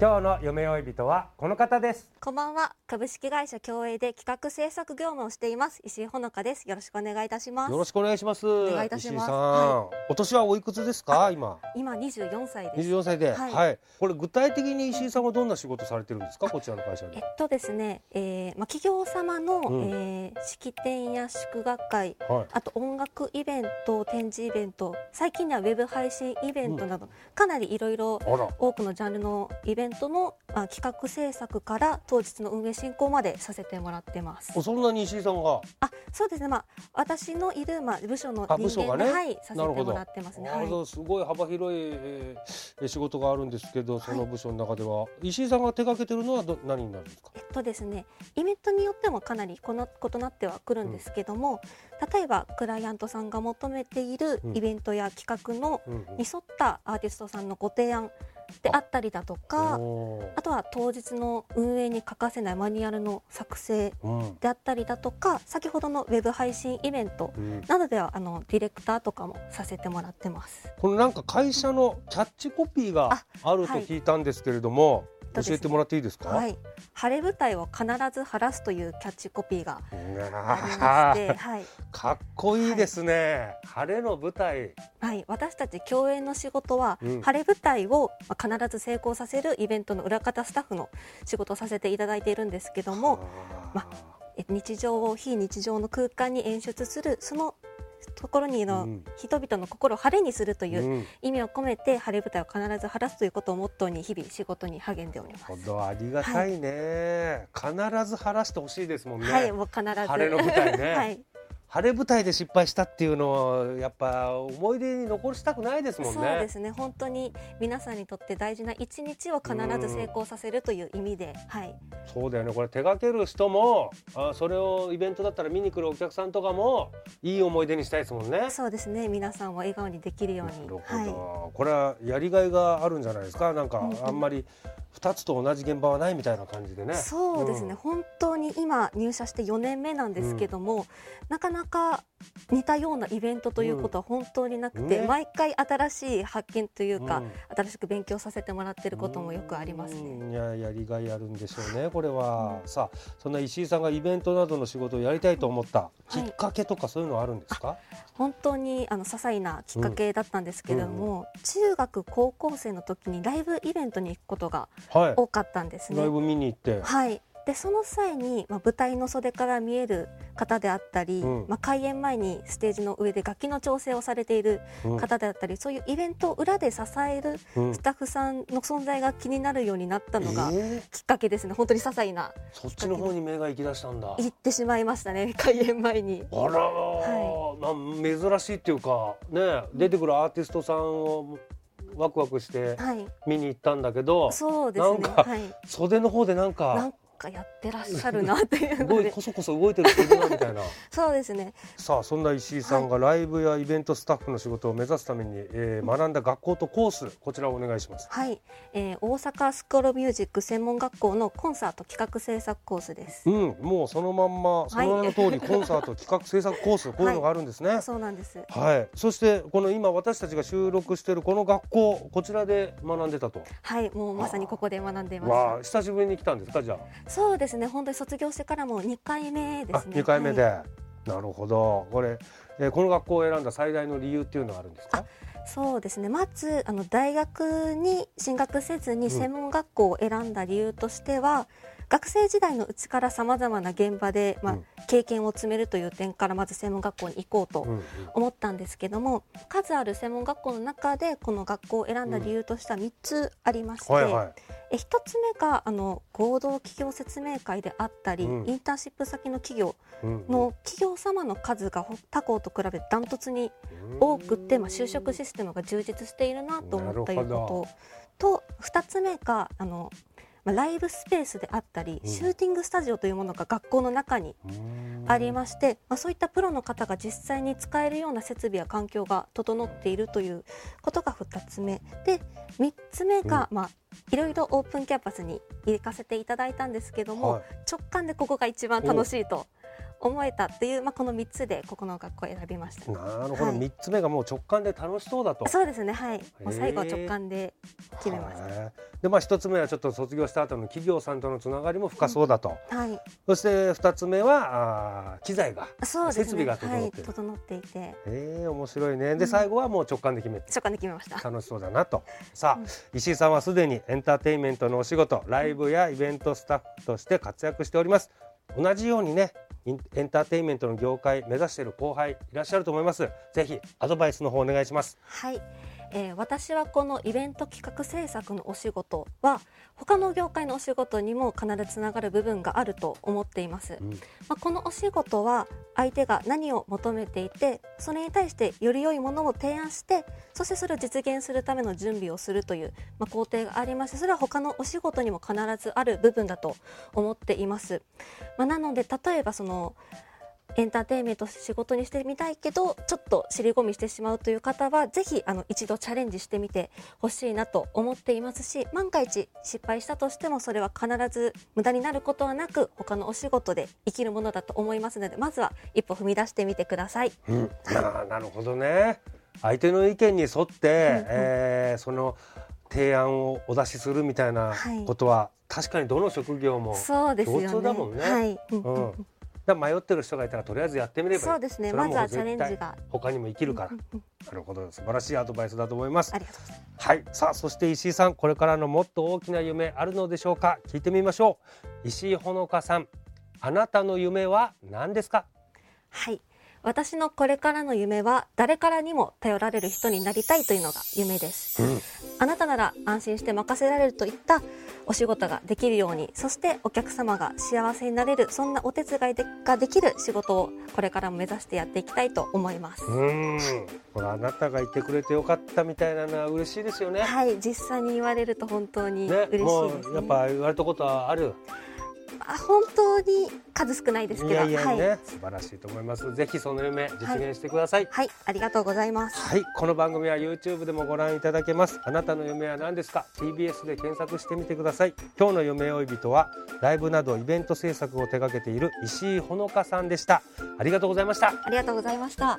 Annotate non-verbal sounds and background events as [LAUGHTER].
今日の夢追い人はこの方です。こんばんは。株式会社共栄で企画制作業務をしています。石井ほのかです。よろしくお願いいたします。よろしくお願いします。願いいたします。石井さん、はお年はおいくつですか？今。今24歳です。24歳で、は、はい。いこれ具体的に石井さんはどんな仕事されてるんですか？こちらの会社でえっとですね、えーまあ、企業様の、うん。えー式典や祝賀会はい。あと音楽イベント展示イベント最近ではウェブ配信イベントなど、かなりいろいろあら。多くのジャンルのイベントの、まあ、企画制作から当日の運営進行までさせてもらってます。おそんなに石井さんが？あそうですね。まあ私のいる、まあ、部署のあ人間で、はい、させてもらってますね。あはい。のすごい幅広い、えー仕事があるんですけどその部署の中では、石井さんが手掛けてるのはど何になるんですか？えっとですね、イベントによってもかなりこの異なってはくるんですけども、例えばクライアントさんが求めているうん。イベントや企画のうんうん。に沿ったアーティストさんのご提案であったりだとかあとは当日の運営に欠かせないマニュアルの作成うん。であったりだとか先ほどのウェブ配信イベントうん。などではあのディレクターとかもさせてもらってます。このなんか会社のキャッチコピーがああるとはい聞いたんですけれども、教えてもらっていいですか、はい、晴れ舞台を必ず晴らすというキャッチコピーがありまして、ー。はい、かっこいいですね、晴れの舞台。はい、私たち共演の仕事は、うん。晴れ舞台をまあ必ず成功させるイベントの裏方スタッフの仕事をさせていただいているんですけどもまえ日常を非日常の空間に演出するそのところにの、うん。人々の心を晴れにするといううん。意味を込めて晴れ舞台を必ず晴らすということをモットーに日々仕事に励んでおります。ほ。どありがたいね、必ず晴らしてほしいですもんね、はい、もう必ず。晴れの舞台ね。[LAUGHS] はい、晴れ舞台で失敗したっていうのはやっぱ思い出に残したくないですもんね。そうですね。本当に皆さんにとって大事な一日を必ず成功させるという意味で、はい、そうだよね。これ手掛ける人もあそれをイベントだったら見に来るお客さんとかもいい思い出にしたいですもんね。そうですね。皆さんを笑顔にできるように。なるほど、はこれはやりがいがあるんじゃないですか？なんかうんうん。あんまり2つと同じ現場はないみたいな感じでね。い、そうですね、ん。本当に今入社して4年目なんですけども、なかなか似たようなイベントということは本当になくて、ね。毎回新しい発見というか、うん。新しく勉強させてもらってることもよくありますね。うん。いややりがいあるんでしょうねこれは、さあそんな石井さんがイベントなどの仕事をやりたいと思ったきっかけとかそういうのはあるんですか、本当にあの些細なきっかけだったんですけれども、中学高校生の時にライブイベントに行くことがはい多かったんですね。ライブ見に行って、はい、でその際に、まあ、舞台の袖から見える方であったり、うん。まあ、開演前にステージの上で楽器の調整をされているうん。方であったり、そういうイベントを裏で支えるうん。スタッフさんの存在が気になるようになったのがえー。きっかけですね、本当に些細なそっちの方に目が行き出したんだ。言ってしまいましたね開演前に。あらー、まあ珍しいっていうかね出てくるアーティストさんをワクワクしてはい、見に行ったんだけど、そうですね。なんかはい、袖の方でなんかかやってらっしゃるなっていうすごのでいこそこそ動いてる人いるなみたいな [LAUGHS] そうですねさあそんな石井さんがライブやイベントスタッフの仕事を目指すために、えー学んだ学校とコースこちらをお願いします。はい、えー大阪スクールミュージック専門学校のコンサート企画制作コースですう。ん、もうそのまんまその名の通りコンサート企画制作コースこう [LAUGHS] いうのがあるんですね。そうなんです。はい、そしてこの今私たちが収録しているこの学校こちらで学んでたと。はい、もうまさにここで学んでいます。わあ久しぶりに来たんですかじゃそうですね、本当に卒業してからも2回目ですね。二回目で、はいなるほど。これ、えーこの学校を選んだ最大の理由っていうのはあるんですか？そうですね。まずあの大学に進学せずに専門学校を選んだ理由としては、学生時代のうちからさまざまな現場で、まあうん。経験を積めるという点からまず専門学校に行こうと思ったんですけども数ある専門学校の中でこの学校を選んだ理由としては3つありまして、はいはい。え1つ目があの合同企業説明会であったり、うんインターンシップ先の企業うんの企業様の数が他校と比べてダントツに多くて、まあ、就職システムが充実しているなと思ったいうこと。と2つ目があの、まあ、ライブスペースであったり、うん。シューティングスタジオというものが学校の中にありまして、まあ、そういったプロの方が実際に使えるような設備や環境が整っているということが2つ目。で3つ目が、まあ、いろいろオープンキャンパスに行かせていただいたんですけども、はい。直感でここが一番楽しいと思えたっていう、まあ、この3つでここの学校を選びました。なるほど、はい。三つ目がもう直感で楽しそうだと。そうですね。はい。もう最後は直感で決めました、はい。でまあ一つ目はちょっと卒業した後の企業さんとのつながりも深そうだと。はい。そして二つ目はあー機材が。そうですね。設備が整ってる。はい、整っていて。えー、面白いね。で最後はもう直感で決めて。直感で決めました。楽しそうだなと。さあ、石井さんはすでにエンターテインメントのお仕事ライブやイベントスタッフとして活躍しております。同じようにねエンターテインメントの業界目指している後輩いらっしゃると思います。ぜひアドバイスの方お願いします。はい、えー私はこのイベント企画制作のお仕事は他の業界のお仕事にも必ずつながる部分があると思っています、うん。まあ、このお仕事は相手が何を求めていてそれに対してより良いものを提案してそしてそれを実現するための準備をするという、まあ、工程がありましてそれは他のお仕事にも必ずある部分だと思っています、まあ、なので例えばそのエンターテインメント仕事にしてみたいけどちょっと尻込みしてしまうという方はぜひあの一度チャレンジしてみてほしいなと思っていますし万が一失敗したとしてもそれは必ず無駄になることはなく他のお仕事で生きるものだと思いますのでまずは一歩踏み出してみてください。うん、ななるほどね。相手の意見に沿って、えーその提案をお出しするみたいなはいことは、確かにどの職業もそうですよね。共通だもんね。はい。うん。うん迷ってる人がいたらとりあえずやってみればそうですね。まずはチャレンジが。他にも生きるから、[LAUGHS] なるほど素晴らしいアドバイスだと思いますありがとうございます。はいさあそして石井さんこれからのもっと大きな夢あるのでしょうか？聞いてみましょう石井ほのかさんあなたの夢は何ですか？はい。私のこれからの夢は誰からにも頼られる人になりたいというのが夢です、あなたなら安心して任せられるといったお仕事ができるようにそしてお客様が幸せになれるそんなお手伝いでができる仕事をこれからも目指してやっていきたいと思います、うーん。これあなたがいてくれてよかったみたいなのは嬉しいですよね。はい実際に言われると本当にね嬉しいです、ね。もうやっぱ言われたことはある？あ本当に数少ないですけどいやいやね、はい、素晴らしいと思います。ぜひその夢実現してください。はい、ありがとうございます。はい、この番組は YouTube でもご覧いただけます。あなたの夢は何ですか？TBS で検索してみてください。今日の夢追い人はライブなどイベント制作を手掛けている石井ほのかさんでした。ありがとうございました。ありがとうございました